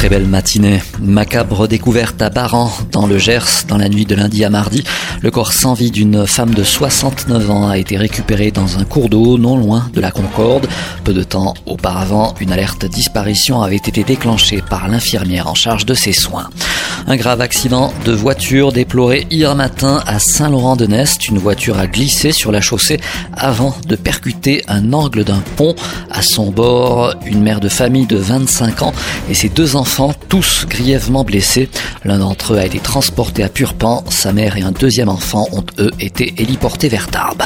Très belle matinée. Macabre découverte à Baran, dans le Gers, dans la nuit de lundi à mardi. Le corps sans vie d'une femme de 69 ans a été récupéré dans un cours d'eau non loin de la Concorde. Peu de temps auparavant, une alerte disparition avait été déclenchée par l'infirmière en charge de ses soins. Un grave accident de voiture déploré hier matin à Saint-Laurent-de-Nest. Une voiture a glissé sur la chaussée avant de percuter un angle d'un pont. À son bord, une mère de famille de 25 ans et ses deux enfants, tous grièvement blessés. L'un d'entre eux a été transporté à Purpan. Sa mère et un deuxième enfant ont eux été héliportés vers Tarbes.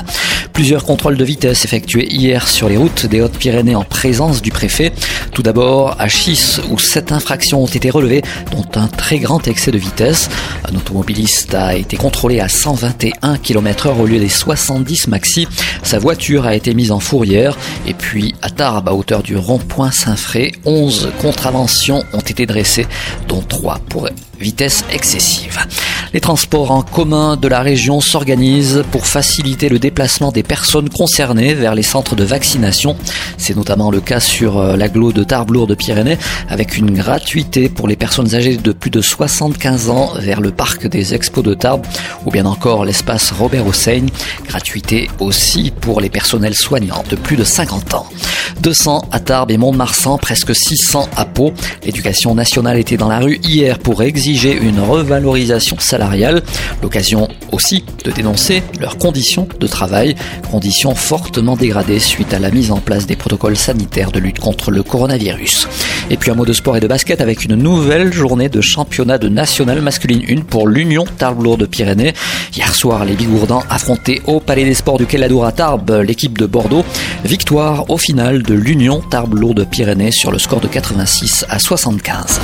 Plusieurs contrôles de vitesse effectués hier sur les routes des Hautes-Pyrénées en présence du préfet. Tout d'abord à Chis où sept infractions ont été relevées, dont un très grand excès de vitesse. Un automobiliste a été contrôlé à 121 km heure au lieu des 70 maxi. Sa voiture a été mise en fourrière. Et puis à Tarbes, à hauteur du rond-point Saint-Fré, 11 contraventions ont été dressées, dont 3 pour vitesse excessive. Les transports en commun de la région s'organisent pour faciliter le déplacement des personnes concernées vers les centres de vaccination. C'est notamment le cas sur euh, l'agglo de Tarbes de Pyrénées avec une gratuité pour les personnes âgées de plus de 75 ans vers le parc des expos de Tarbes ou bien encore l'espace Robert Hossein. Gratuité aussi pour les personnels soignants de plus de 50 ans. 200 à Tarbes et Mont-de-Marsan, presque 600 à Pau. L'éducation nationale était dans la rue hier pour exiger une revalorisation salariale L'occasion aussi de dénoncer leurs conditions de travail, conditions fortement dégradées suite à la mise en place des protocoles sanitaires de lutte contre le coronavirus. Et puis un mot de sport et de basket avec une nouvelle journée de championnat de national masculine 1 pour l'Union Tarbes de Pyrénées. Hier soir, les Bigourdans affrontaient au Palais des Sports du Queladour à Tarbes l'équipe de Bordeaux. Victoire au final de l'Union Tarbes de Pyrénées sur le score de 86 à 75.